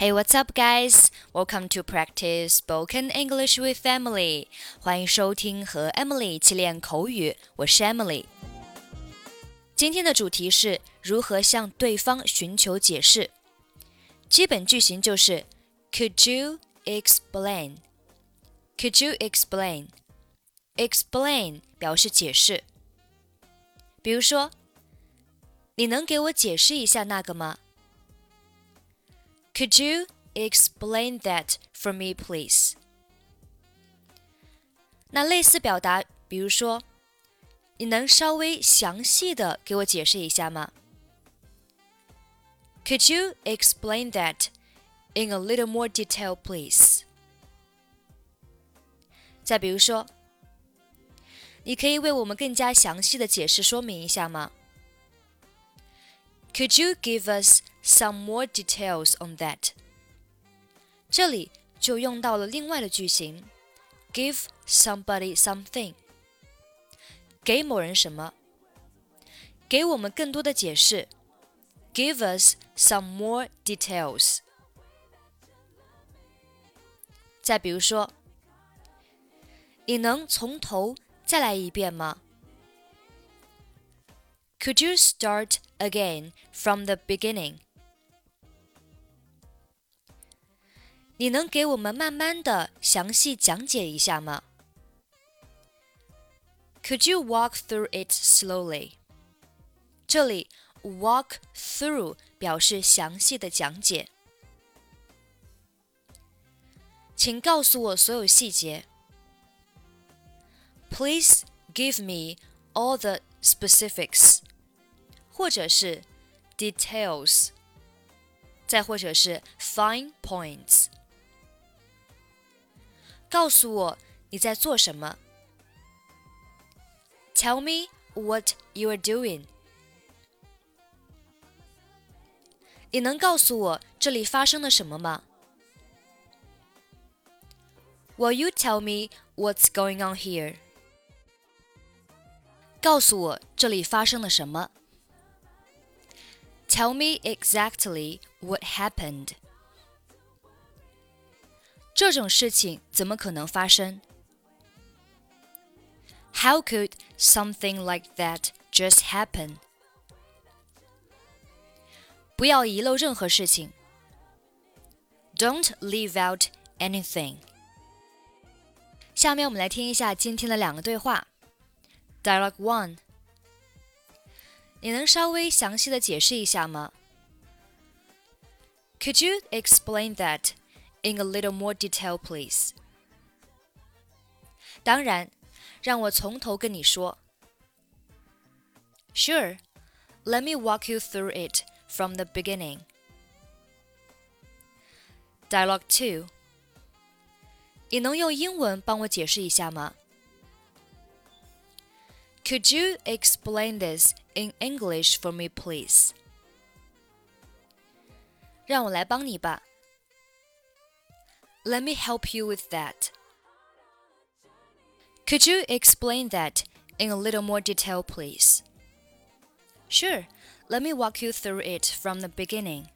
Hey, what's up, guys? Welcome to practice spoken English with Emily. 欢迎收听和 Emily 一起练口语，我是 Emily。今天的主题是如何向对方寻求解释。基本句型就是 Could you explain? Could you explain? Explain 表示解释。比如说，你能给我解释一下那个吗 ？Could you explain that for me, please? 那类似表达，比如说，你能稍微详细的给我解释一下吗？Could you explain that in a little more detail, please? 再比如说，你可以为我们更加详细的解释说明一下吗 ？Could you give us some more details on that? 这里就用到了另外的句型，give somebody something，给某人什么，给我们更多的解释，give us some more details。再比如说，你能从头再来一遍吗 ？Could you start again from the beginning? 你能给我们慢慢的详细讲解一下吗？Could you walk through it slowly? 这里 walk through 表示详细的讲解。请告诉我所有细节。Please give me all the specifics. 或者是 details，再或者是 fine points。告诉我你在做什么。Tell me what you are doing。你能告诉我这里发生了什么吗？Will you tell me what's going on here？告诉我这里发生了什么。 Tell me exactly what happened. 这种事情怎么可能发生？How could something like that just happen? 不要遗漏任何事情。Don't leave out anything. 下面我们来听一下今天的两个对话。Dialogue one. 你能稍微详细的解释一下吗？Could you explain that in a little more detail, please？当然，让我从头跟你说。Sure, let me walk you through it from the beginning. Dialogue two. 你能用英文帮我解释一下吗 ？could you explain this in English for me, please? 让我来帮你吧。Let me help you with that. Could you explain that in a little more detail, please? Sure. Let me walk you through it from the beginning.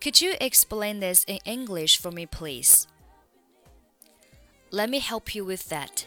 Could you explain this in English for me, please? Let me help you with that.